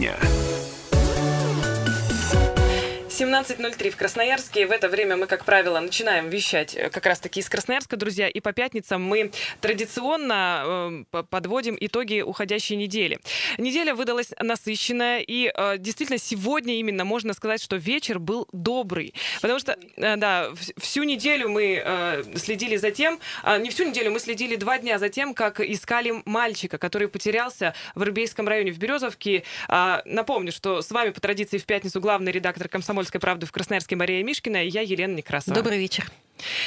дня. 17.03 в Красноярске. В это время мы, как правило, начинаем вещать э, как раз-таки из Красноярска, друзья. И по пятницам мы традиционно э, подводим итоги уходящей недели. Неделя выдалась насыщенная. И э, действительно, сегодня именно можно сказать, что вечер был добрый. Потому что, э, да, всю неделю мы э, следили за тем, э, не всю неделю, мы следили два дня за тем, как искали мальчика, который потерялся в Рыбейском районе в Березовке. Э, напомню, что с вами по традиции в пятницу главный редактор «Комсомольской правды» в Красноярске Мария Мишкина и я, Елена Некрасова. Добрый вечер.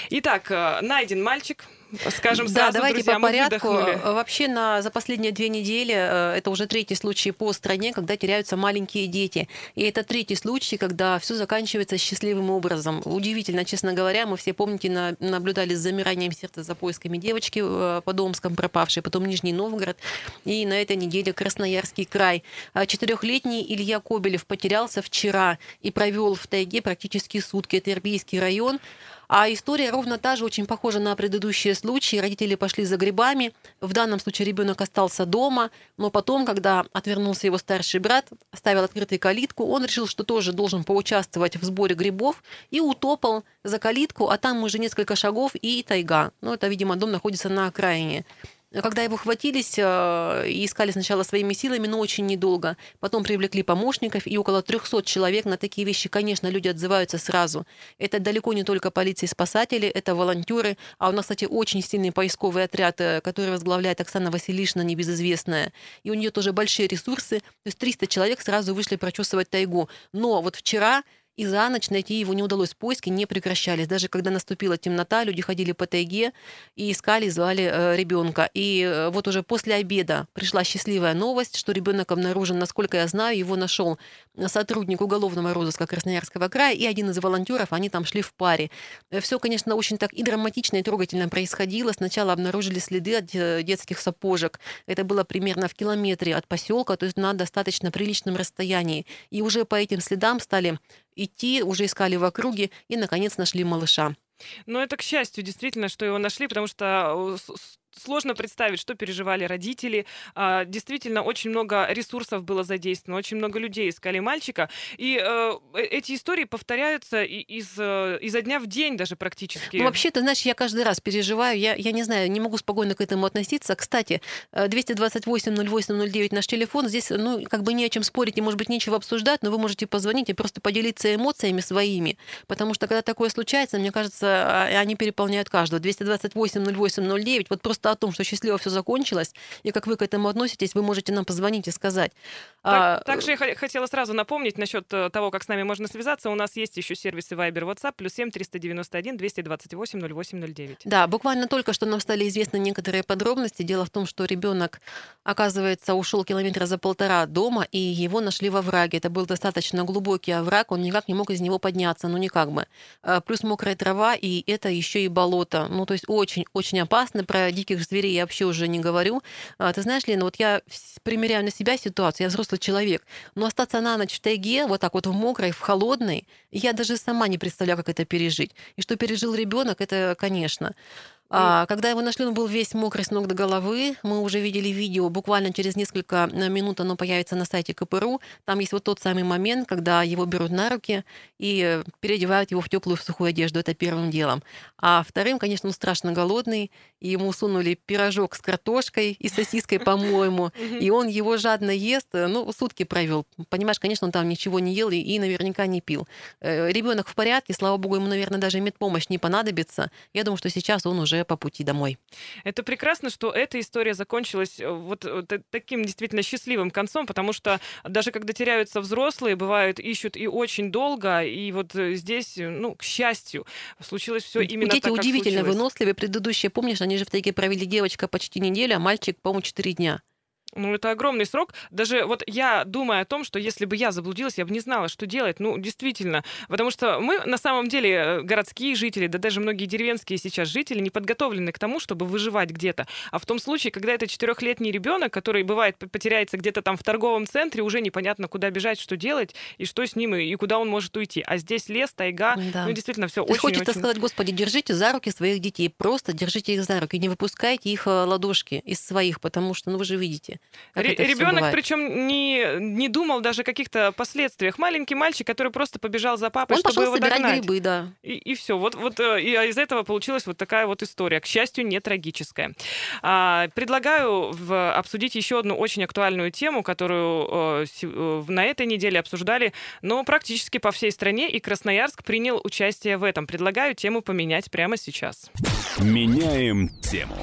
Итак, э, найден мальчик, Скажем сразу, да, давайте друзья, по порядку. Вообще на, за последние две недели э, это уже третий случай по стране, когда теряются маленькие дети. И это третий случай, когда все заканчивается счастливым образом. Удивительно, честно говоря, мы все, помните, на, наблюдали с замиранием сердца за поисками девочки э, по Домском пропавшей, потом Нижний Новгород, и на этой неделе Красноярский край. А четырехлетний Илья Кобелев потерялся вчера и провел в тайге практически сутки. Это Ирбийский район. А история ровно та же, очень похожа на предыдущие случаи. Родители пошли за грибами. В данном случае ребенок остался дома, но потом, когда отвернулся его старший брат, оставил открытой калитку, он решил, что тоже должен поучаствовать в сборе грибов и утопал за калитку, а там уже несколько шагов и тайга. Ну, это, видимо, дом находится на окраине. Когда его хватились э, и искали сначала своими силами, но очень недолго. Потом привлекли помощников, и около 300 человек на такие вещи, конечно, люди отзываются сразу. Это далеко не только полиция и спасатели, это волонтеры. А у нас, кстати, очень сильный поисковый отряд, э, который возглавляет Оксана Василишна, небезызвестная. И у нее тоже большие ресурсы. То есть 300 человек сразу вышли прочесывать тайгу. Но вот вчера и за ночь найти его не удалось. Поиски не прекращались. Даже когда наступила темнота, люди ходили по тайге и искали, звали э, ребенка. И э, вот уже после обеда пришла счастливая новость, что ребенок обнаружен, насколько я знаю, его нашел сотрудник уголовного розыска Красноярского края и один из волонтеров, они там шли в паре. Все, конечно, очень так и драматично, и трогательно происходило. Сначала обнаружили следы от э, детских сапожек. Это было примерно в километре от поселка, то есть на достаточно приличном расстоянии. И уже по этим следам стали идти, уже искали в округе и, наконец, нашли малыша. Но это, к счастью, действительно, что его нашли, потому что э, сложно представить, что переживали родители. А, действительно, очень много ресурсов было задействовано, очень много людей искали мальчика. И э, э эти истории повторяются из, э, изо дня в день даже практически. Ну, вообще, ты знаешь, я каждый раз переживаю. Я, я не знаю, не могу спокойно к этому относиться. Кстати, 228-08-09 наш телефон. Здесь, ну, как бы не о чем спорить и, может быть, нечего обсуждать, но вы можете позвонить и просто поделиться эмоциями своими. Потому что, когда такое случается, мне кажется, а, они переполняют каждого. 228-08-09. Вот просто просто о том, что счастливо все закончилось, и как вы к этому относитесь, вы можете нам позвонить и сказать. Так, а, также я хотела сразу напомнить насчет э, того, как с нами можно связаться. У нас есть еще сервисы Viber, WhatsApp, плюс 7 391 228 0809. Да, буквально только что нам стали известны некоторые подробности. Дело в том, что ребенок, оказывается, ушел километра за полтора дома, и его нашли во враге. Это был достаточно глубокий овраг, он никак не мог из него подняться, ну никак бы. А, плюс мокрая трава, и это еще и болото. Ну, то есть очень-очень опасно. Про диких диких зверей я вообще уже не говорю. А, ты знаешь, Лена, вот я примеряю на себя ситуацию, я взрослый человек, но остаться на ночь в тайге, вот так вот в мокрой, в холодной, я даже сама не представляю, как это пережить. И что пережил ребенок, это, конечно. А, когда его нашли, он был весь мокрый с ног до головы. Мы уже видели видео, буквально через несколько э, минут оно появится на сайте КПРУ. Там есть вот тот самый момент, когда его берут на руки и переодевают его в теплую в сухую одежду. Это первым делом. А вторым, конечно, он страшно голодный, и ему сунули пирожок с картошкой и сосиской, по-моему, и он его жадно ест, э, ну, сутки провел. Понимаешь, конечно, он там ничего не ел и наверняка не пил. Э, Ребенок в порядке, слава богу, ему, наверное, даже медпомощь не понадобится. Я думаю, что сейчас он уже по пути домой. Это прекрасно, что эта история закончилась э, вот таким действительно счастливым концом, потому что даже когда теряются взрослые, бывают, ищут и очень долго, и вот э, здесь, э, ну, к счастью, случилось все именно Дети так, удивительно выносливые. Предыдущие, помнишь, они же в тайге провели девочка почти неделю, а мальчик, по-моему, 4 дня. Ну, это огромный срок. Даже вот я думаю о том, что если бы я заблудилась, я бы не знала, что делать. Ну, действительно. Потому что мы, на самом деле, э, городские жители, да даже многие деревенские сейчас жители не подготовлены к тому, чтобы выживать где-то. А в том случае, когда это четырехлетний ребенок, который, бывает, потеряется где-то там в торговом центре, уже непонятно, куда бежать, что делать, и что с ним, и куда он может уйти. А здесь лес, тайга, да. ну, действительно, все очень, Хочется очень... сказать, Господи, держите за руки своих детей, просто держите их за руки, не выпускайте их э, ладошки из своих, потому что, ну, вы же видите, Ребенок, причем не, не думал даже о каких-то последствиях. Маленький мальчик, который просто побежал за папой, Он чтобы пошел его собирать догнать. грибы, да. И, и все. Вот, вот э, и а из этого получилась вот такая вот история. К счастью, не трагическая. А, предлагаю в, обсудить еще одну очень актуальную тему, которую э, э, на этой неделе обсуждали, но практически по всей стране, и Красноярск принял участие в этом. Предлагаю тему поменять прямо сейчас. Меняем тему.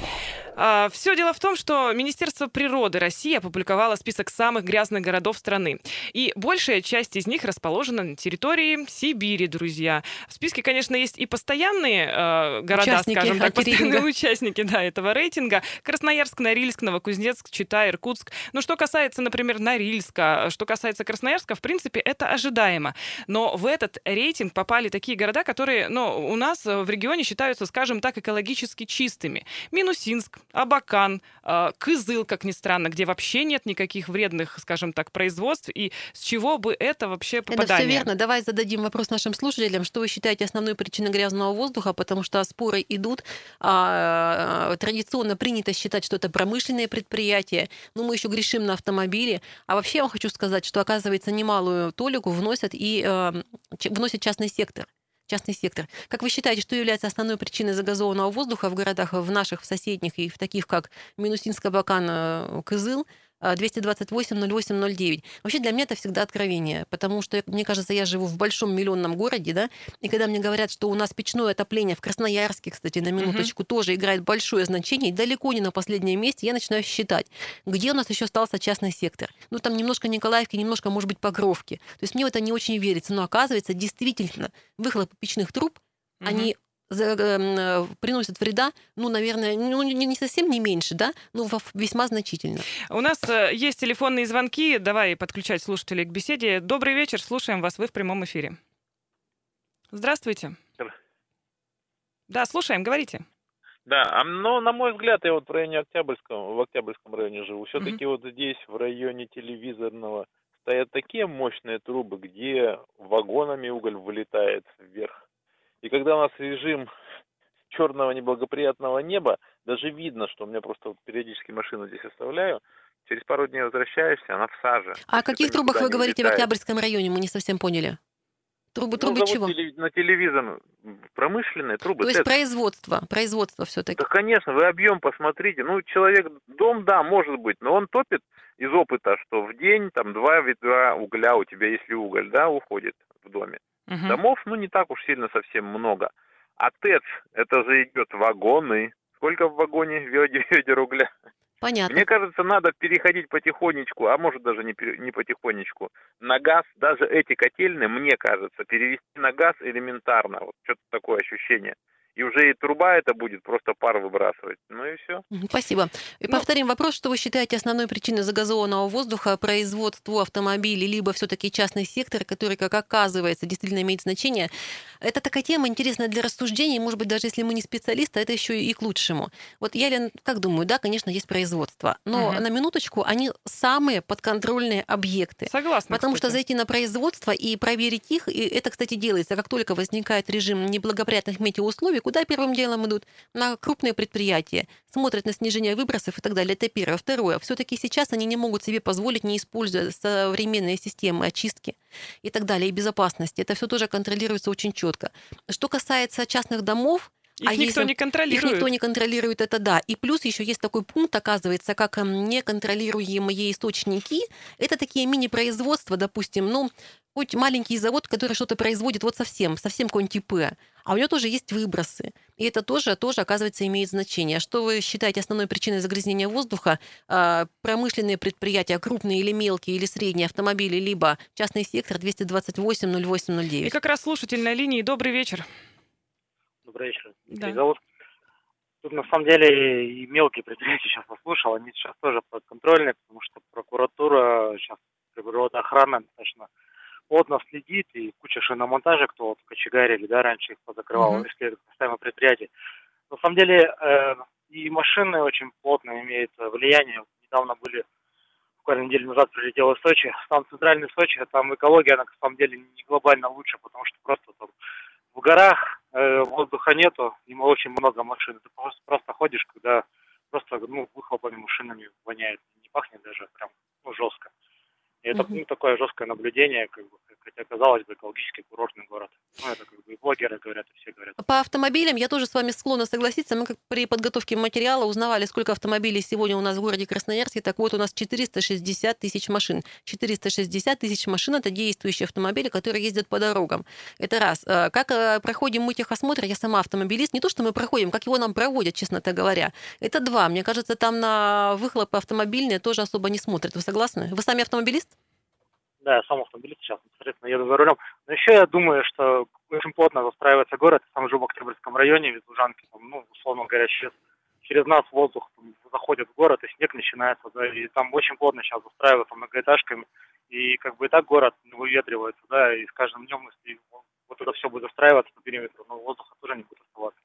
А, Все дело в том, что Министерство природы России опубликовало список самых грязных городов страны. И большая часть из них расположена на территории Сибири, друзья. В списке, конечно, есть и постоянные э, города, Участники скажем так, постоянные участники да, этого рейтинга. Красноярск, Норильск, Новокузнецк, Чита, Иркутск. Но что касается, например, Норильска, что касается Красноярска, в принципе, это ожидаемо. Но в этот рейтинг попали такие города, которые ну, у нас в регионе считаются, скажем так, экологически чистыми. Минусинск, Абакан, э, Кызыл, как ни странно, где вообще нет никаких вредных, скажем так, производств. И с чего бы это вообще Это попадание? все верно. Давай зададим вопрос нашим слушателям. Что вы считаете основной причиной грязного воздуха? Потому что споры идут. А, традиционно принято считать, что это промышленные предприятия. Но мы еще грешим на автомобили. А вообще я вам хочу сказать, что, оказывается, немалую толику вносят и вносит частный сектор. Частный сектор. Как вы считаете, что является основной причиной загазованного воздуха в городах, в наших, в соседних и в таких, как Минусинск, Абакан, э, Кызыл? Э, 228-08-09. Вообще для меня это всегда откровение, потому что, мне кажется, я живу в большом миллионном городе, да, и когда мне говорят, что у нас печное отопление в Красноярске, кстати, на минуточку, тоже играет большое значение, и далеко не на последнем месте, я начинаю считать, где у нас еще остался частный сектор. Ну, там немножко Николаевки, немножко, может быть, Покровки. То есть мне в это не очень верится, но оказывается, действительно, выхлопы печных труб, Мгм. они приносят вреда, ну, наверное, ну, не не совсем не меньше, да, но весьма значительно. У нас э, есть телефонные звонки. Давай подключать слушателей к беседе. Добрый вечер, слушаем вас. Вы в прямом эфире. Здравствуйте. Здра- Да, слушаем, говорите. Да, а, но на мой взгляд, я вот в районе Октябрьском, в Октябрьском районе живу. Все-таки вот здесь, в районе телевизорного, стоят такие мощные трубы, где вагонами уголь вылетает вверх. И когда у нас режим черного неблагоприятного неба, даже видно, что у меня просто периодически машину здесь оставляю, через пару дней возвращаешься, она в саже. А о каких трубах вы говорите в. Октябрьском районе? Мы не совсем поняли. Трубы, Ну, трубы завод чего? теле- На телевизор промышленные трубы. То есть ТЭЦ. производство, производство все-таки. Да, конечно, вы объем посмотрите. Ну, человек, дом, да, может быть, но он топит из опыта, что в день там два ведра угля у тебя, если уголь, да, уходит в доме. Мгм. Домов, ну, не так уж сильно совсем много. А ТЭЦ, это же идет вагоны. Сколько в вагоне ведер, ведер угля? Понятно. Мне кажется, надо переходить потихонечку, а может даже не, не потихонечку, на газ. Даже эти котельные, мне кажется, перевести на газ элементарно. Вот что-то такое ощущение. И уже и труба это будет просто пар выбрасывать. Ну и все. Спасибо. И Ну- повторим вопрос, что вы считаете основной причиной загазованного воздуха, производству автомобилей, либо все-таки частный сектор, который, как оказывается, действительно имеет значение. Это такая тема интересная для рассуждений, может быть, даже если мы не специалисты, это еще и к лучшему. Вот я, Лен, как думаю, да, конечно, есть производство, но Мгм. на минуточку они самые подконтрольные объекты. Согласна. Потому что кстати. зайти на производство и проверить их, и это, кстати, делается, как только возникает режим неблагоприятных метеоусловий, куда первым делом идут? На крупные предприятия, смотрят на снижение выбросов и так далее. Это первое. Второе. Все-таки сейчас они не могут себе позволить, не используя современные системы очистки и так далее, и безопасности. Это все тоже контролируется очень четко. Что касается частных домов, Их а никто если- не их контролирует. никто не контролирует, это да. И плюс еще есть такой пункт, оказывается, как неконтролируемые источники. Это такие мини-производства, допустим, ну, хоть маленький завод, который что-то производит вот совсем, совсем какой-нибудь ИП, а у него тоже есть выбросы. И это тоже, тоже оказывается, имеет значение. Что вы считаете основной причиной загрязнения воздуха? А, Промышленные предприятия, крупные или мелкие, или средние автомобили, либо частный сектор 228 08 И 09. как раз слушатель на линии. Добрый вечер. Добрый вечер. Да. Зовут. Тут на самом деле и мелкие предприятия сейчас послушал, они сейчас тоже подконтрольные, потому что прокуратура, сейчас природоохрана достаточно плотно следит, и куча шиномонтажа, кто вот кочегарили, да, раньше их позакрывал, Мгм. если это касаемо предприятий. На самом деле э, и машины очень плотно имеют влияние. Недавно были, буквально неделю назад прилетел из Сочи, там центральный Сочи, а там экология, она на самом деле не глобально лучше, потому что просто там в горах э, воздуха нету, и очень много машин. Ты просто, просто ходишь, когда просто ну, выхлопами машинами воняет. Не пахнет даже прям ну, жестко. И это ну, такое жесткое наблюдение, как бы, хотя, казалось бы, экологический курортный город. Ну, это как бы и блогеры говорят, и все говорят. По автомобилям я тоже с вами склонна согласиться. Мы как при подготовке материала узнавали, сколько автомобилей сегодня у нас в городе Красноярске. Так вот, у нас 460 тысяч машин. 460 тысяч машин – это действующие автомобили, которые ездят по дорогам. Это раз. Э, как э, проходим мы техосмотр, я сама автомобилист. Не то, что мы проходим, как его нам проводят, честно говоря. Это два. Мне кажется, там на выхлопы автомобильные тоже особо не смотрят. Вы согласны? Вы сами автомобилист? Да, я сам автомобилист сейчас, непосредственно еду за рулем. Но еще я думаю, что очень плотно застраивается город, там же в Октябрьском районе, в Лужанке, там, ну, условно говоря, через, через нас воздух там, заходит в город, и снег начинается, да, и там очень плотно сейчас застраиваются многоэтажками, и как бы и так город выветривается, да, и с каждым днем, если вот это все будет застраиваться по периметру, но воздуха тоже не будет оставаться.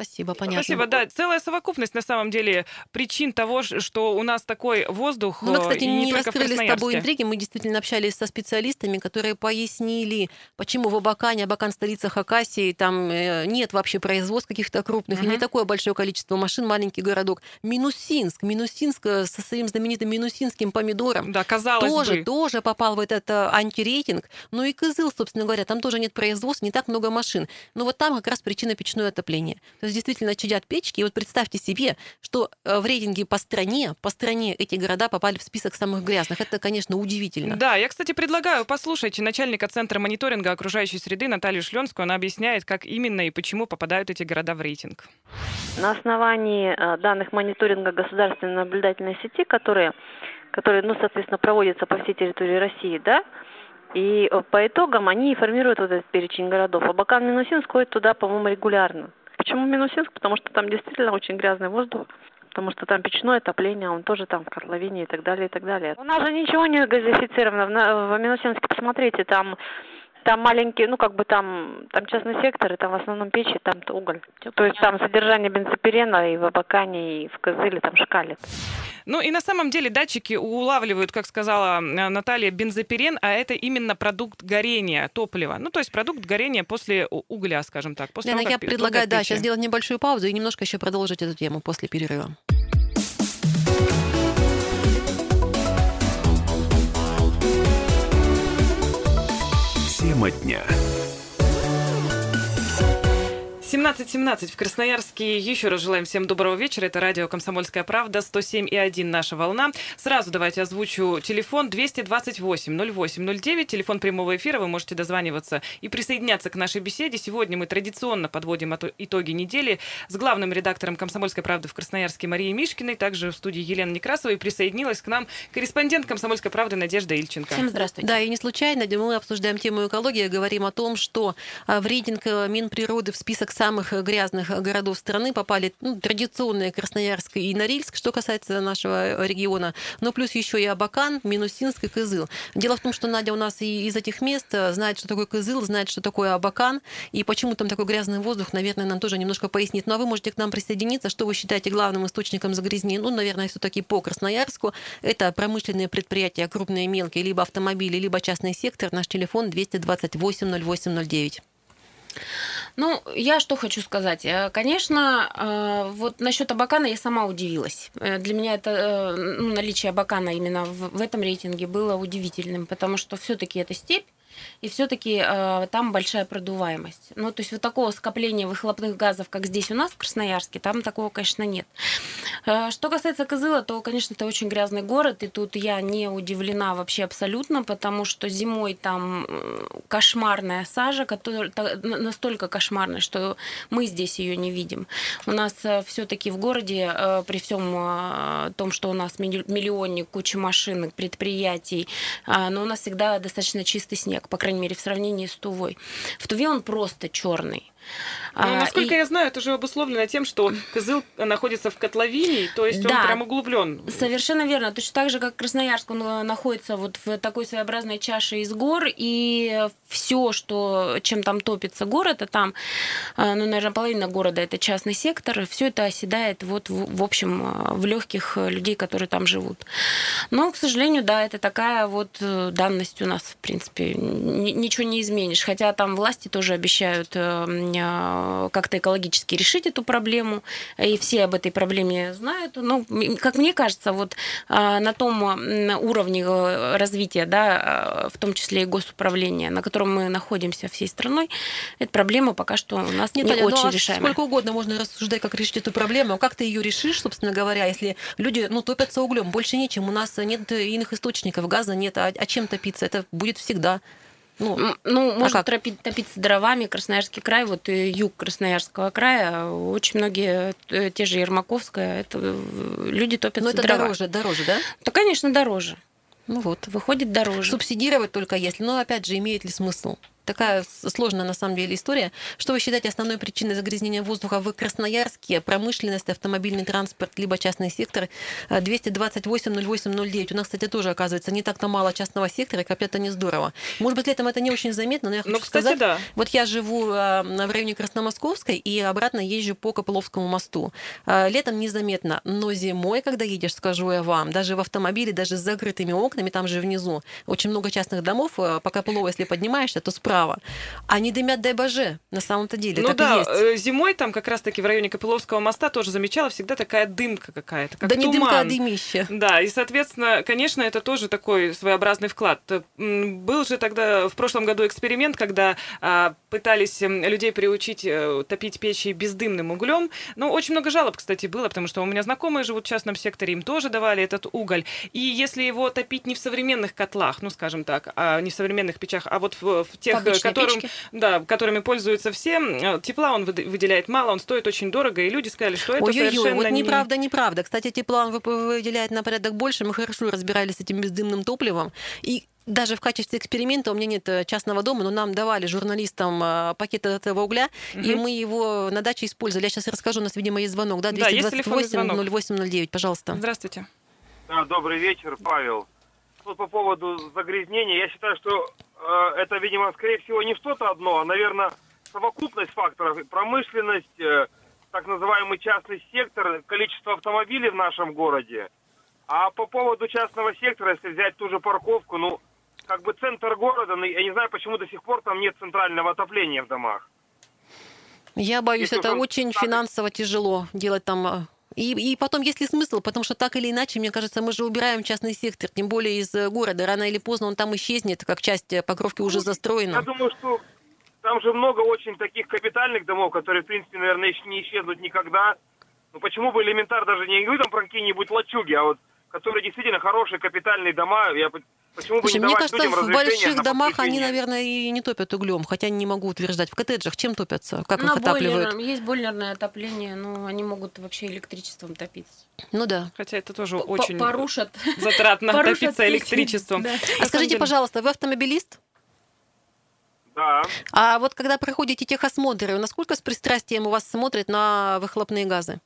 Спасибо, понятно. Спасибо, да. Целая совокупность, на самом деле, причин того, что у нас такой воздух. Ну, мы, кстати, не, не раскрыли с тобой интриги. Мы действительно общались со специалистами, которые пояснили, почему в Абакане, Абакан столица Хакасии, там э, нет вообще производств каких-то крупных, угу. и не такое большое количество машин, маленький городок. Минусинск, Минусинск э, со своим знаменитым минусинским помидором. Да, казалось тоже, бы. Тоже попал в этот э, антирейтинг. Ну и Кызыл, собственно говоря, там тоже нет производств, не так много машин. Но вот там как раз причина печное отопление. То действительно чадят печки. И вот представьте себе, что э, в рейтинге по стране, по стране эти города попали в список самых грязных. Это, конечно, удивительно. Да, я, кстати, предлагаю послушать начальника Центра мониторинга окружающей среды Наталью Шленскую. Она объясняет, как именно и почему попадают эти города в рейтинг. На основании э, данных мониторинга государственной наблюдательной сети, которые, которые ну, соответственно, проводятся по всей территории России, да, и э, по итогам они формируют вот этот перечень городов. Абакан Минусин сходит туда, по-моему, регулярно. Почему Минусинск? Потому что там действительно очень грязный воздух потому что там печное отопление, он тоже там в котловине и так далее, и так далее. У нас же ничего не газифицировано. В, Минусинске, посмотрите, там там маленькие, ну как бы там, там частный сектор, и там в основном печи, там уголь. То есть там содержание бензопирена и в Абакане, и в Кызыле там шкалит. Ну и на самом деле датчики улавливают, как сказала э, Наталья, бензопирен, а это именно продукт горения топлива. Ну то есть продукт горения после угля, скажем так. После Лена, того, я предлагаю, да, сейчас сделать небольшую паузу и немножко еще продолжить эту тему после перерыва. Тема дня. 17.17 в Красноярске. Еще раз желаем всем доброго вечера. Это радио «Комсомольская правда», 107,1 наша волна. Сразу давайте озвучу телефон 228-08-09. Телефон прямого эфира. Вы можете дозваниваться и присоединяться к нашей беседе. Сегодня мы традиционно подводим итоги недели с главным редактором «Комсомольской правды» в Красноярске Марией Мишкиной. Также в студии Елена Некрасова. И присоединилась к нам корреспондент «Комсомольской правды» Надежда Ильченко. Всем здравствуйте. Да, и не случайно мы обсуждаем тему экологии, говорим о том, что а, в рейтинг э, Минприроды в список самых грязных городов страны попали ну, традиционные Красноярск и Норильск, что касается нашего региона, но плюс еще и Абакан, Минусинск и Кызыл. Дело в том, что Надя у нас и из этих мест знает, что такое Кызыл, знает, что такое Абакан, и почему там такой грязный воздух, наверное, нам тоже немножко пояснит. Ну а вы можете к нам присоединиться. Что вы считаете главным источником загрязнения? Ну, наверное, все-таки по Красноярску. Это промышленные предприятия, крупные, мелкие, либо автомобили, либо частный сектор. Наш телефон 228 0809. Ну, я что хочу сказать. Э, конечно, э, вот насчет Абакана я сама удивилась. Э, для меня это ну, наличие Абакана именно в этом рейтинге было удивительным, потому что все-таки это степь, и все-таки э, там большая продуваемость. Ну, то есть вот такого скопления выхлопных газов, как здесь у нас в Красноярске, там такого, конечно, нет. Э, что касается Кызыла, то, конечно, это очень грязный город, и тут я не удивлена вообще абсолютно, потому что зимой там кошмарная сажа, которая настолько кошмарная, что мы здесь ее не видим. У нас э, все-таки в городе, э, при всем э, том, что у нас миллионник, куча машин, предприятий, э, но у нас всегда достаточно чистый снег по крайней мере, в сравнении с Тувой. В Туве он просто черный. Ну, а, насколько и... я знаю, это же обусловлено тем, что козыл находится в котловине, то есть да, он прям углублен. Совершенно верно. Точно так же, как Красноярск, он э, находится вот в такой своеобразной чаше из гор, и все, что, чем там топится город, а там, э, ну, наверное, половина города это частный сектор, все это оседает вот в, в общем э, в легких людей, которые там живут. Но, к сожалению, да, это такая вот данность у нас, в принципе, ничего не изменишь. Хотя там власти тоже обещают как-то экологически решить эту проблему, и все об этой проблеме знают. Ну, как мне кажется, вот на том уровне развития, да, в том числе и госуправления, на котором мы находимся всей страной, эта проблема пока что у нас Нет, не Таня, очень ну, а решаемая. Сколько угодно можно рассуждать, как решить эту проблему. Как ты ее решишь, собственно говоря, если люди ну, топятся углем? Больше нечем. У нас нет иных источников, газа нет. А, а чем топиться? Это будет всегда. Ну, ну а можно топить, топиться дровами. Красноярский край, вот юг Красноярского края, очень многие, э, те же Ермаковская, это э, люди топятся Но это дрова. дороже, дороже, да? Да, конечно, дороже. Ну вот. Выходит дороже. Субсидировать только если. Но опять же, имеет ли смысл? Такая сложная на самом деле история. Что вы считаете основной причиной загрязнения воздуха в Красноярске? Промышленность, автомобильный транспорт, либо частный сектор? 228-08-09. У нас, кстати, тоже, оказывается, не так-то мало частного сектора, как это не здорово. Может быть, летом это не очень заметно, но я хочу ну, кстати, сказать, да. вот я живу а, в районе Красномосковской и обратно езжу по Копыловскому мосту. А, летом незаметно, но зимой, когда едешь, скажу я вам, даже в автомобиле, даже с закрытыми окнами, там же внизу очень много частных домов, а, по Копылову, если поднимаешься, то справа справа. Они дымят, дай боже, на самом-то деле. Ну так да, и есть. Э, зимой там как раз-таки в районе Копыловского моста тоже замечала всегда такая дымка какая-то, как Да туман. не дымка, а дымище. Да, и, соответственно, конечно, это тоже такой своеобразный вклад. Был же тогда в прошлом году эксперимент, когда а, пытались людей приучить э, топить печи бездымным углем. Ну, очень много жалоб, кстати, было, потому что у меня знакомые живут в частном секторе, им тоже давали этот уголь. И если его топить не в современных котлах, ну, скажем так, а не в современных печах, а вот в, в тех которым, да, которыми пользуются все. Э, тепла он выделяет мало, он стоит очень дорого, и люди сказали, что это Ой-ой-ой, совершенно вот не... неправда, неправда. Кстати, тепла он выделяет на порядок больше. Мы хорошо разбирались с этим бездымным топливом. И даже в качестве эксперимента у меня нет э, частного дома, но нам давали журналистам э, пакет этого угля, угу. и мы его на даче использовали. Я сейчас расскажу, у нас, видимо, есть звонок, да, 228 0809, пожалуйста. Здравствуйте. Да, добрый вечер, Павел. Вот по поводу загрязнения, я считаю, что Э, это, видимо, скорее всего, не что-то одно, а, наверное, совокупность факторов. Промышленность, э, так называемый частный сектор, количество автомобилей в нашем городе. А по поводу частного сектора, если взять ту же парковку, ну, как бы центр города, ну, я не знаю, почему до сих пор там нет центрального отопления в домах. Я боюсь, Если это очень финансово тяжело делать там э, и, и потом, есть ли смысл, потому что так или иначе, мне кажется, мы же убираем частный сектор, тем более из э, города. Рано или поздно он там исчезнет, как часть э, покровки уже ну, застроена. Я думаю, что там же много очень таких капитальных домов, которые, в принципе, наверное, не исчезнут никогда. Ну почему бы элементар даже не говорю там про какие-нибудь лачуги, а вот которые действительно хорошие капитальные дома, я Почему Слушай, бы не мне кажется, в больших домах они, наверное, и не топят углем, хотя не могу утверждать. В коттеджах чем топятся? Как На их отапливают? Бойлер, есть бойлерное отопление, но они могут вообще электричеством топиться. Ну да. Хотя это тоже П очень порушат. затратно топиться электричеством. Да. А скажите, пожалуйста, вы автомобилист? Да. А вот когда проходите техосмотры, насколько с пристрастием у вас смотрят на выхлопные газы?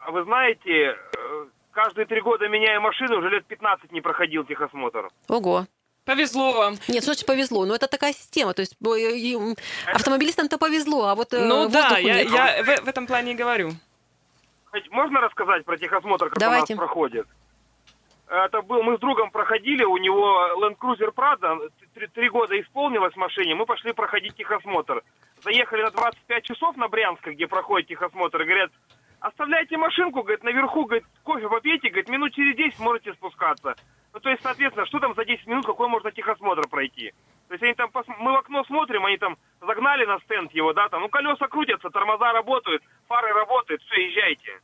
А вы знаете, э, каждые три года меняю машину, уже лет 15 не проходил техосмотр. Ого. Повезло вам. Нет, что значит повезло? Ну, это такая система. То есть автомобилистам-то повезло, а вот э, Ну да, я, я в, в этом плане и говорю. Можно рассказать про техосмотр, как Давайте. у нас проходит? Это был, мы с другом проходили, у него Land Cruiser Prado, три, три года исполнилось машине, мы пошли проходить техосмотр. Заехали на 25 часов на Брянск, где проходит техосмотр, и говорят, оставляйте машинку, говорит, наверху, говорит, кофе попейте, говорит, минут через 10 можете спускаться. Ну, то есть, соответственно, что там за 10 минут, какой можно техосмотр пройти? То есть они там, мы в окно смотрим, они там загнали на стенд его, да, там, ну, колеса крутятся, тормоза работают, фары работают, все, езжайте.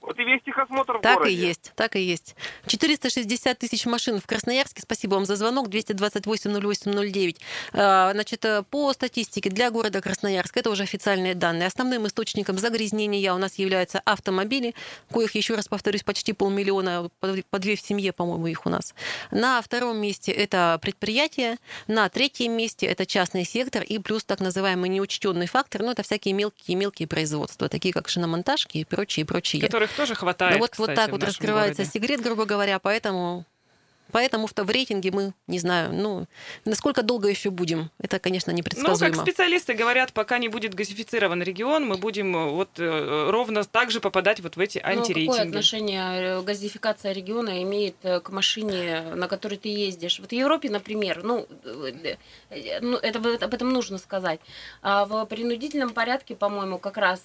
Вот и весь техосмотр в так городе. и есть, так и есть. 460 тысяч машин в Красноярске. Спасибо вам за звонок. 228-08-09. А, значит, э, по статистике для города Красноярск, это уже официальные данные. Основным источником загрязнения у нас являются автомобили, коих, еще раз повторюсь, почти полмиллиона, по две в семье, по-моему, их у нас. На втором месте это предприятия, на третьем месте это частный сектор и плюс так называемый неучтенный фактор, ну, это всякие мелкие-мелкие производства, такие как шиномонтажки и прочие, прочие. Которых тоже хватает. Ну, вот, кстати, вот так вот раскрывается городе. секрет, грубо говоря, поэтому Поэтому в рейтинге мы, не знаю, ну, насколько долго еще будем, это, конечно, непредсказуемо. Ну, как специалисты говорят, пока не будет газифицирован регион, мы будем э, вот э, ровно так же попадать вот в эти антирейтинги. Ну, какое отношение газификация региона имеет к машине, на которой ты ездишь? Вот в Европе, например, ну, ну это, об этом нужно сказать. А в принудительном порядке, по-моему, как раз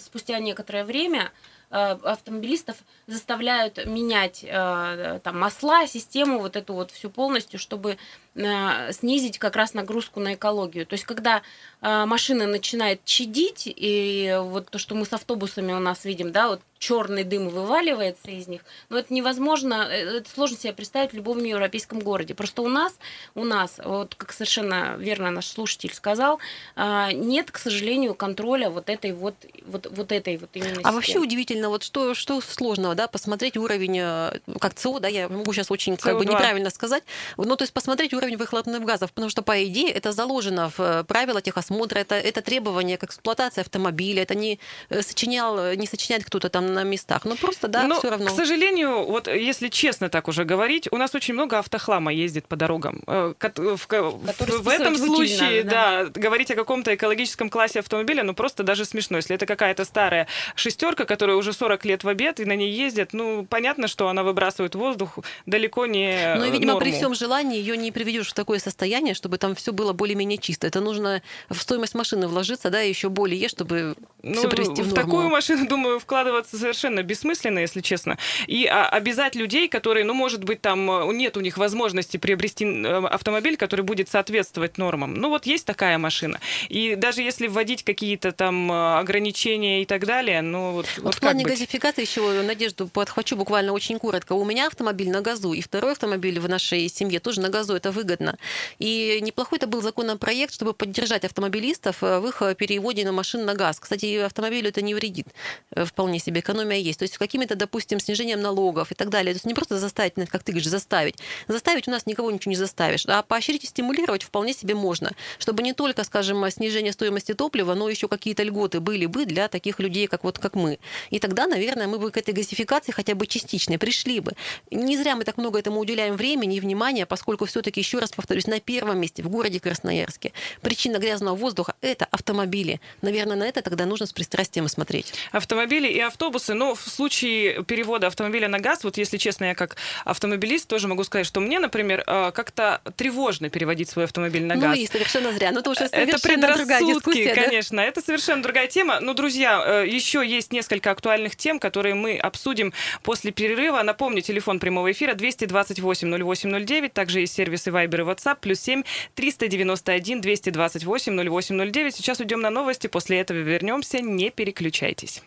спустя некоторое время Э, автомобилистов заставляют менять э, там масла, систему вот эту вот всю полностью, чтобы э, снизить как раз нагрузку на экологию. То есть, когда машина начинает чадить, и вот то, что мы с автобусами у нас видим, да, вот черный дым вываливается из них, но это невозможно, это сложно себе представить в любом европейском городе. Просто у нас, у нас, вот как совершенно верно наш слушатель сказал, нет, к сожалению, контроля вот этой вот, вот, вот этой вот именно А системы. вообще удивительно, вот что, что сложного, да, посмотреть уровень, э, как ЦО, да, я могу сейчас очень как бы неправильно сказать, ну, то есть посмотреть уровень выхлопных газов, потому что, по идее, это заложено в э, правила техосмотра, это, это требование к эксплуатации автомобиля, это не э, сочинял, не сочиняет кто-то там на местах, ну, просто, да, Но, все равно. к сожалению, вот если честно так уже говорить, у нас очень много автохлама ездит по дорогам. В, в, в этом случае, надо, да. да, говорить о каком-то экологическом классе автомобиля, ну, просто даже смешно. Если это какая-то старая шестерка, которая уже 40 лет в обед и на ней ездят, ну, понятно, что она выбрасывает воздух далеко не Ну, видимо, норму. при всем желании ее не приведешь в такое состояние, чтобы там все было более-менее чисто. Это нужно в стоимость машины вложиться, да, еще более, чтобы ну, все привести в, в такую машину, думаю, вкладываться совершенно бессмысленно, если честно. И а, обязать людей, которые, ну, может быть, там э, нет у них возможности приобрести э, автомобиль, который будет соответствовать нормам. Ну, вот есть такая машина. И даже если вводить какие-то там э, ограничения и так далее, ну, вот, вот, вот в плане газификации еще Надежду подхвачу буквально очень коротко. У меня автомобиль на газу, и второй автомобиль в нашей семье тоже на газу. Это выгодно. И неплохой это был законопроект, чтобы поддержать автомобилистов в их переводе на машин на газ. Кстати, автомобилю это не вредит. Вполне себе экономия есть. То есть какими-то, допустим, снижением налогов и так далее. То есть не просто заставить, как ты говоришь, заставить. Заставить у нас никого ничего не заставишь. А поощрить и стимулировать вполне себе можно. Чтобы не только, скажем, снижение стоимости топлива, но еще какие-то льготы были бы для таких людей, как вот как мы. И тогда, наверное, мы бы к этой газификации хотя бы частичной пришли бы. Не зря мы так много этому уделяем времени и внимания, поскольку все-таки, еще раз повторюсь, на первом месте в городе Красноярске причина грязного воздуха – это автомобили. Наверное, на это тогда нужно с пристрастием смотреть. Автомобили и автобусы. Но в случае перевода автомобиля на газ, вот если честно, я как автомобилист тоже могу сказать, что мне, например, э, как-то тревожно переводить свой автомобиль на газ. Ну и совершенно зря. Ну это уже совершенно это другая дискуссия. конечно. Да? Это совершенно другая тема. Но, друзья, э, еще есть несколько актуальных тем, которые мы обсудим после перерыва. Напомню, телефон прямого эфира 228 0809, также есть сервисы Viber и WhatsApp, плюс 7 391 228 0809. Сейчас уйдем на новости, после этого вернемся, не переключайтесь.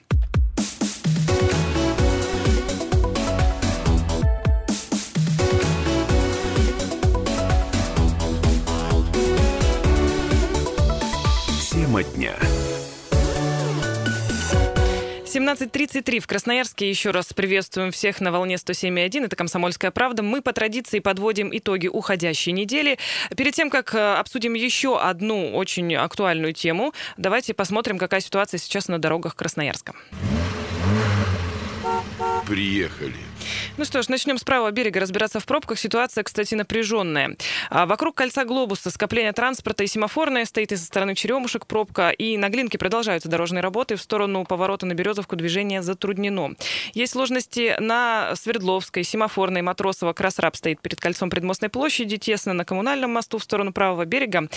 Тема дня. 17.33 в Красноярске. Еще раз приветствуем всех на волне 107.1. Это «Комсомольская правда». Мы по традиции подводим итоги уходящей недели. Перед тем, как э, обсудим еще одну очень актуальную тему, давайте посмотрим, какая ситуация сейчас на дорогах Красноярска. Приехали. Ну что ж, начнем с правого берега разбираться в пробках. Ситуация, кстати, напряженная. А вокруг кольца глобуса скопление транспорта и семафорное стоит и со стороны Черемушек пробка. И на Глинке продолжаются дорожные работы. В сторону поворота на Березовку движение затруднено. Есть сложности на Свердловской, Семафорной, Матросово. Красраб стоит перед кольцом предмостной площади. Тесно на коммунальном мосту в сторону правого берега.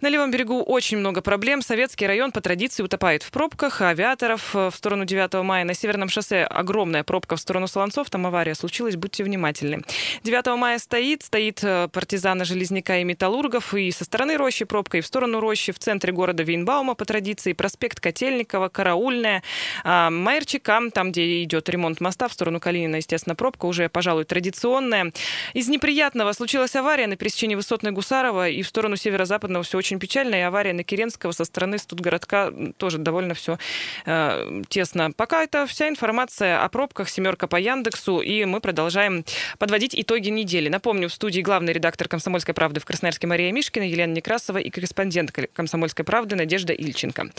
На левом берегу очень много проблем. Советский район по традиции утопает в пробках. Авиаторов в сторону 9 мая. На Северном шоссе огромная пробка в сторону Солонцов. Там авария случилась, будьте внимательны. 9 мая стоит, стоит э, партизана Железняка и Металлургов, и со стороны рощи пробка, и в сторону рощи, в центре города Вейнбаума по традиции, проспект Котельникова, Караульная, а, Майерчика, там, где идет ремонт моста, в сторону Калинина, естественно, пробка уже, пожалуй, традиционная. Из неприятного случилась авария на пересечении Высотной Гусарова, и в сторону северо-западного все очень печально, и авария на Керенского со стороны Студгородка тоже довольно все э, тесно. Пока это вся информация о пробках, семерка по Яндексу, и мы продолжаем подводить итоги недели. Напомню, в студии главный редактор «Комсомольской правды» в Красноярске Мария Мишкина, Елена Некрасова и корреспондент «Комсомольской правды» Надежда Ильченко.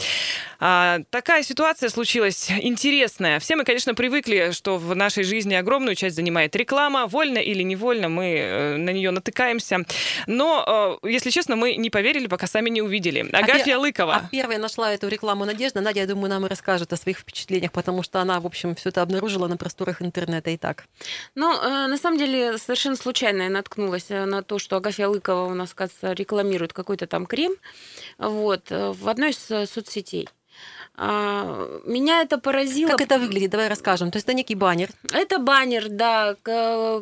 А, такая ситуация случилась интересная. Все мы, конечно, привыкли, что в нашей жизни огромную часть занимает реклама. Вольно или невольно мы э, на нее натыкаемся. Но, э, если честно, мы не поверили, пока сами не увидели. А Агафья а Лыкова. А первая нашла эту рекламу Надежда. Надя, я думаю, нам и расскажет о своих впечатлениях, потому что она, в общем, все это обнаружила на просторах интернета и так. Ну, э, на самом деле, совершенно случайно я наткнулась на то, что Агафья Лыкова у нас, кажется, рекламирует какой-то там крем вот, в одной из соцсетей. А, меня это поразило. Как это выглядит? Давай расскажем. То есть это некий баннер. Это баннер, да,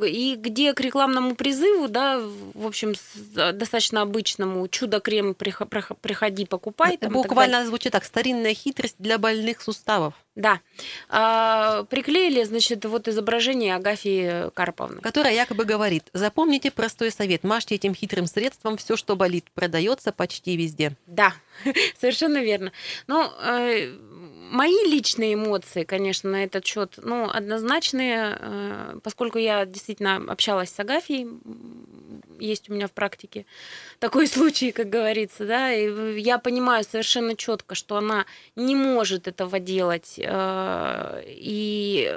и где к рекламному призыву, да, в общем, достаточно обычному чудо-крем приходи, покупай. Это буквально звучит так, старинная хитрость для больных суставов. Да. А, приклеили, значит, вот изображение Агафии Карповны. Которая якобы говорит, запомните простой совет, мажьте этим хитрым средством все, что болит, продается почти везде. Да, совершенно верно. Но э, мои личные эмоции, конечно, на этот счет, ну, однозначные, э, поскольку я действительно общалась с Агафией, есть у меня в практике такой случай, как говорится, да, и я понимаю совершенно четко, что она не может этого делать, э, и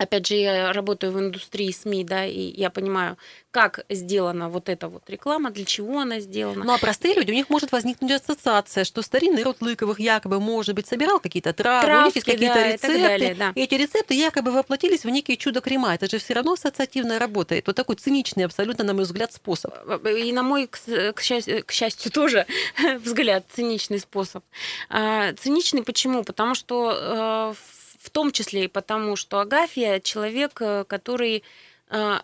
опять же, я работаю в индустрии СМИ, да, и я понимаю, как сделана вот эта вот реклама, для чего она сделана. Ну а простые люди, у них может возникнуть ассоциация, что старинный род Лыковых якобы, может быть, собирал какие-то травы, Травки, у них есть какие-то да, рецепты, и, далее, да. и эти рецепты якобы воплотились в некие чудо-крема. Это же все равно ассоциативно работает. Вот такой циничный абсолютно, на мой взгляд, способ. И на мой, к счастью, к счастью тоже взгляд, циничный способ. А, циничный почему? Потому что э, в том числе и потому, что Агафья человек, э, который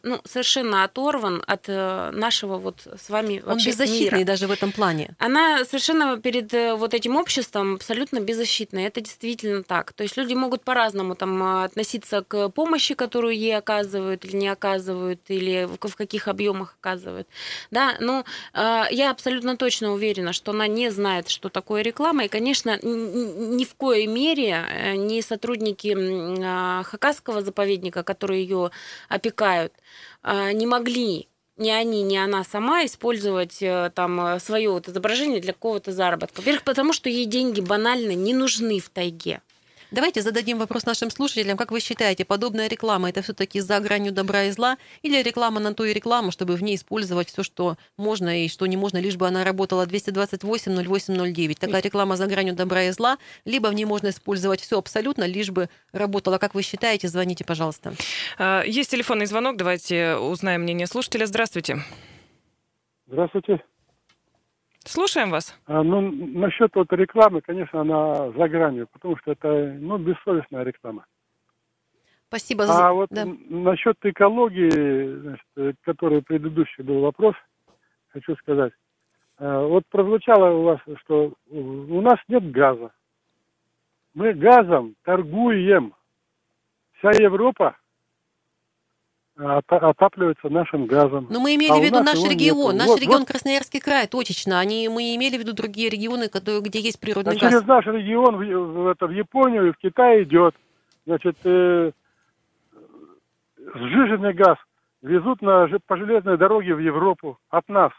ну, совершенно оторван от э, нашего вот с вами Он вообще беззащитный мира. даже в этом плане. Она совершенно перед э, вот этим обществом абсолютно беззащитная. Это действительно так. То есть люди могут по-разному там относиться к помощи, которую ей оказывают или не оказывают, или в каких объемах оказывают. Да, но я абсолютно точно уверена, что она не знает, что такое реклама. И, конечно, ни в коей мере ни сотрудники Хакасского заповедника, которые ее опекают, помогают, а, не могли ни они, ни она сама использовать э, там э, свое вот изображение для какого-то заработка. Во-первых, потому что ей деньги банально не нужны в тайге. Давайте зададим вопрос нашим слушателям. Как вы считаете, подобная реклама это все-таки за гранью добра и зла? Или реклама на то и реклама, чтобы в ней использовать все, что можно и что не можно, лишь бы она работала 228-08-09? Такая реклама за гранью добра и зла, либо в ней можно использовать все абсолютно, лишь бы работала. Как вы считаете, звоните, пожалуйста. А, есть телефонный звонок, давайте узнаем мнение слушателя. Здравствуйте. Здравствуйте. Слушаем вас. А, ну, насчет вот рекламы, конечно, она за гранью, потому что это, ну, бессовестная реклама. Спасибо за... А вот да. насчет экологии, значит, который предыдущий был вопрос, хочу сказать. А, вот прозвучало у вас, что у нас нет газа. Мы газом торгуем. Вся Европа отапливается нашим газом. Но мы имели а в виду наш регион, нету. наш вот, регион вот. Красноярский край, точечно. Они, мы имели в виду другие регионы, которые, где есть природный а газ. Через наш регион в, в, это, в Японию и в Китай идет. Значит, э, сжиженный газ везут на, по железной дороге в Европу от нас.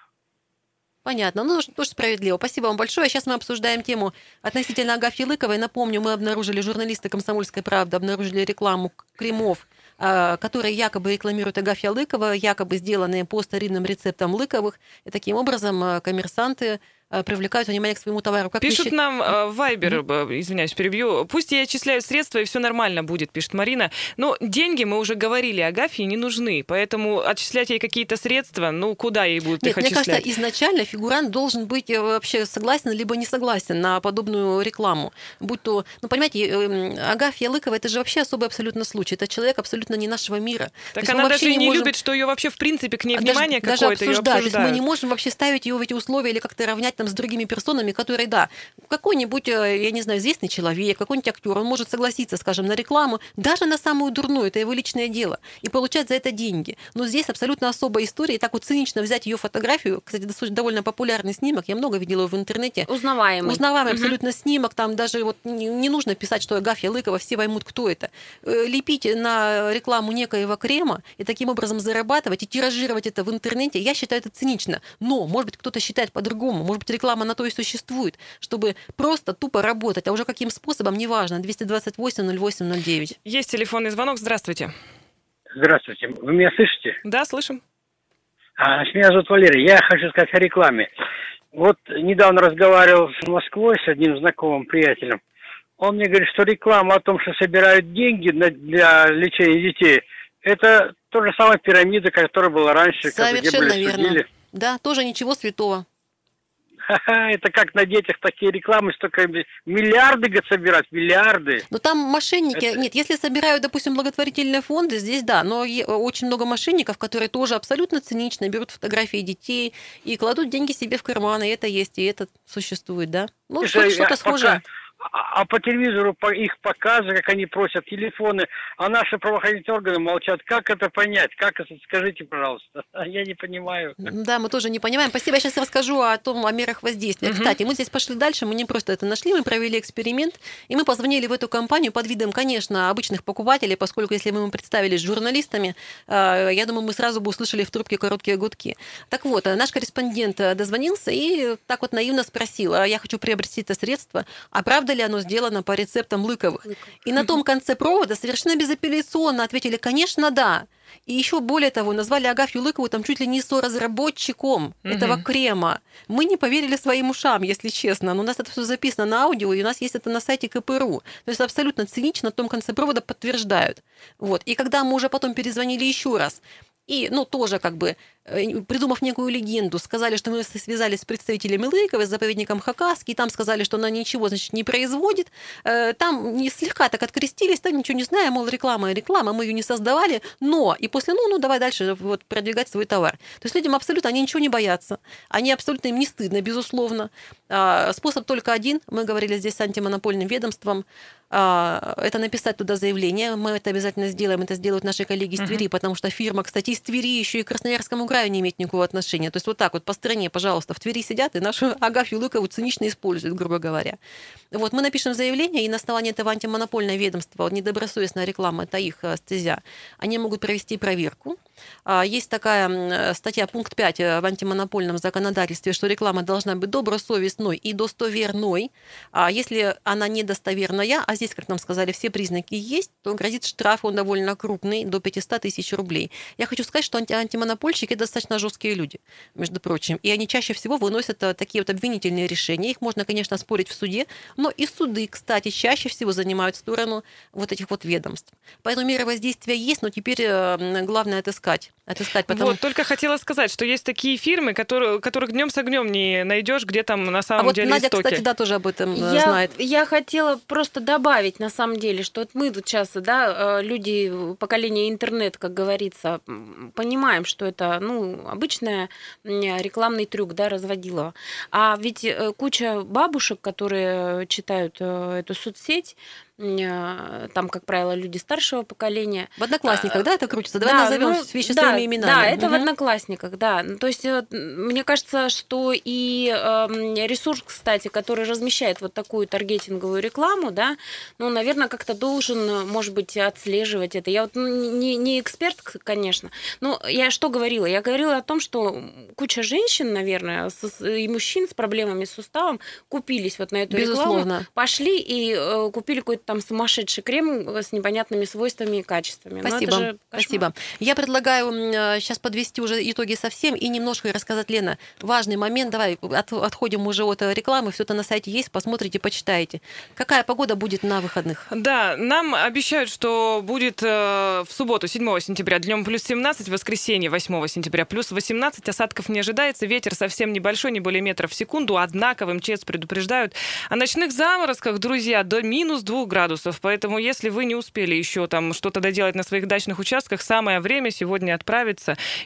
Понятно. Ну, тоже справедливо. Спасибо вам большое. Сейчас мы обсуждаем тему относительно Агафьи Лыковой. Напомню, мы обнаружили, журналисты «Комсомольской правды» обнаружили рекламу кремов которые якобы рекламируют Агафья Лыкова, якобы сделанные по старинным рецептам Лыковых. И таким образом э, коммерсанты привлекают внимание к своему товару. Как пишут нам э, Вайбер, mm-hmm. извиняюсь, перебью. Пусть я отчисляю средства, и все нормально будет, пишет Марина. Но деньги, мы уже говорили, Агафье не нужны. Поэтому отчислять ей какие-то средства, ну, куда ей будут Нет, их мне кажется, изначально фигурант должен быть вообще согласен, либо не согласен на подобную рекламу. Будь то, ну, понимаете, Агафья Лыкова, это же вообще особый абсолютно случай. Это человек абсолютно не нашего мира. Так она даже не, можем... любит, что ее вообще в принципе к ней внимание даже, какое-то даже обсуждать. То есть мы не можем вообще ставить ее в эти условия или как-то равнять там с другими персонами, которые, да, какой-нибудь, э, я не знаю, известный человек, какой-нибудь актер, он может согласиться, скажем, на рекламу, даже на самую дурную, это его личное дело, и получать за это деньги. Но здесь абсолютно особая история, и так вот цинично взять ее фотографию, кстати, довольно популярный снимок, я много видела его в интернете. Узнаваемый. Узнаваемый угу. абсолютно снимок, там даже вот не, нужно писать, что Агафья Лыкова, все поймут, кто это. Э, лепить на рекламу некоего крема и таким образом зарабатывать и тиражировать это в интернете, я считаю это цинично. Но, может быть, кто-то считает по-другому, может быть, реклама на то и существует, чтобы просто тупо работать, а уже каким способом, неважно, 228 08 09. Есть телефонный звонок, здравствуйте. Здравствуйте, вы меня слышите? Да, слышим. А, меня зовут Валерий, я хочу сказать о рекламе. Вот недавно разговаривал с Москвой с одним знакомым приятелем. Он мне говорит, что реклама о том, что собирают деньги для лечения детей, это то же самое пирамида, которая была раньше. Совершенно где были верно. Судили. Да, тоже ничего святого. Это как на детях такие рекламы, столько миллиарды собирать, миллиарды. Но там мошенники, это... нет, если собирают, допустим, благотворительные фонды, здесь да, но очень много мошенников, которые тоже абсолютно цинично берут фотографии детей и кладут деньги себе в карманы, это есть, и это существует, да? Ну, что-то схожее. Пока а, а по телевизору их показывают, как они просят телефоны, а наши правоохранительные органы молчат. Как это понять? Как это? Скажите, пожалуйста. Я не понимаю. Да, мы тоже не понимаем. Спасибо. Я сейчас расскажу о том, о мерах воздействия. Угу. Кстати, мы здесь пошли дальше, мы не просто это нашли, мы провели эксперимент, и мы позвонили в эту компанию под видом, конечно, обычных покупателей, поскольку если мы представились журналистами, э, я думаю, мы сразу бы услышали в трубке короткие гудки. Так вот, э, наш корреспондент э, дозвонился и так вот наивно спросил, «А я хочу приобрести это средство, а правда ли оно сделано по рецептам Лыковых. И на том конце провода совершенно безапелляционно ответили, конечно, да. И еще более того, назвали Агафью Лыкову там чуть ли не соразработчиком угу. этого крема. Мы не поверили своим ушам, если честно. Но у нас это все записано на аудио, и у нас есть это на сайте КПРУ. То есть абсолютно цинично на том конце провода подтверждают. Вот. И когда мы уже потом перезвонили еще раз, и, ну, тоже как бы придумав некую легенду, сказали, что мы связались с представителями Лыкова, с заповедником Хакаски, и там сказали, что она ничего, значит, не производит. Э, там не слегка так открестились, там ничего не знаем, мол, реклама и реклама, мы ее не создавали, но, и после, ну, ну, давай дальше вот продвигать свой товар. То есть людям абсолютно, они ничего не боятся, они абсолютно им не стыдно, безусловно. А, способ только один, мы говорили здесь с антимонопольным ведомством, а, это написать туда заявление, мы это обязательно сделаем, это сделают наши коллеги из Твери, uh-huh. потому что фирма, кстати, из Твери еще и Красноярскому краю краю не имеет никакого отношения. То есть вот так вот по стране, пожалуйста, в Твери сидят и нашу Агафью Лыкову цинично используют, грубо говоря. Вот мы напишем заявление, и на основании этого антимонопольное ведомство, вот недобросовестная реклама, это их э, стезя, они могут провести проверку. А, есть такая статья, пункт 5 э, в антимонопольном законодательстве, что реклама должна быть добросовестной и достоверной. А если она недостоверная, а здесь, как нам сказали, все признаки есть, то грозит штраф, он довольно крупный, до 500 тысяч рублей. Я хочу сказать, что антимонопольщики достаточно жесткие люди, между прочим. И они чаще всего выносят э, такие вот обвинительные решения. Их можно, конечно, спорить в суде, но и суды, кстати, чаще всего занимают сторону вот этих вот ведомств. Поэтому меры воздействия есть, но теперь э, главное отыскать искать отыскать потому... Вот, только хотела сказать, что есть такие фирмы, которые, которых днем с огнем не найдешь, где там на самом а вот деле Надя, истоки. кстати, да, тоже об этом э, я, знает. Я хотела просто добавить, на самом деле, что вот мы тут сейчас, да, люди поколения интернет, как говорится, понимаем, что это, ну, обычная рекламный трюк, да, разводила. А ведь э, куча бабушек, которые читают э, эту соцсеть, Э, там, как правило, люди старшего поколения. В одноклассниках, а, да, это крутится? Давай да, назовем ну, вещи да, своими именами. Да, это угу. в одноклассниках, да. Ну, то есть мне кажется, что и э, ресурс, кстати, который размещает вот такую таргетинговую рекламу, да, ну, наверное, как-то должен, может быть, отслеживать это. Я вот ну, не, не эксперт, конечно, но я что говорила? Я говорила о том, что куча женщин, наверное, и мужчин с проблемами с суставом купились вот на эту Безусловно. рекламу, пошли и э, купили какой-то там сумасшедший крем с непонятными свойствами и качествами. Спасибо. Спасибо. Я предлагаю сейчас подвести уже итоги совсем и немножко рассказать, Лена, важный момент. Давай от, отходим уже от рекламы. Все это на сайте есть, посмотрите, почитайте. Какая погода будет на выходных? Да, нам обещают, что будет э, в субботу, 7 сентября, днем плюс 17, в воскресенье, 8 сентября, плюс 18. Осадков не ожидается. Ветер совсем небольшой, не более метров в секунду. Однако в МЧС предупреждают о ночных заморозках, друзья, до минус 2 градусов градусов. Поэтому, если вы не успели еще там что-то доделать на своих дачных участках, самое время сегодня отправиться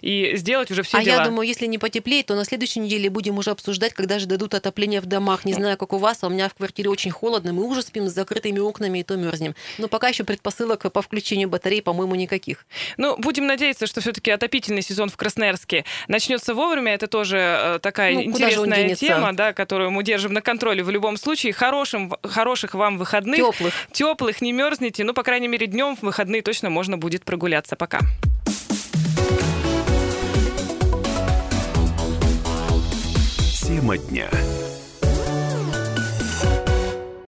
и сделать уже все а дела. я думаю, если не потеплеет, то на следующей неделе будем уже обсуждать, когда же дадут отопление в домах. Не знаю, как у вас, а у меня в квартире очень холодно, мы уже спим с закрытыми окнами и то мерзнем. Но пока еще предпосылок по включению батарей, по-моему, никаких. Ну, будем надеяться, что все-таки отопительный сезон в Красноярске начнется вовремя. Это тоже э, такая ну, интересная тема, да, которую мы держим на контроле в любом случае. Хорошим, хороших вам выходных. Теплых. Теплых, не мерзнете. Ну, по крайней мере, днем в выходные точно можно будет прогуляться. Пока. Тема дня.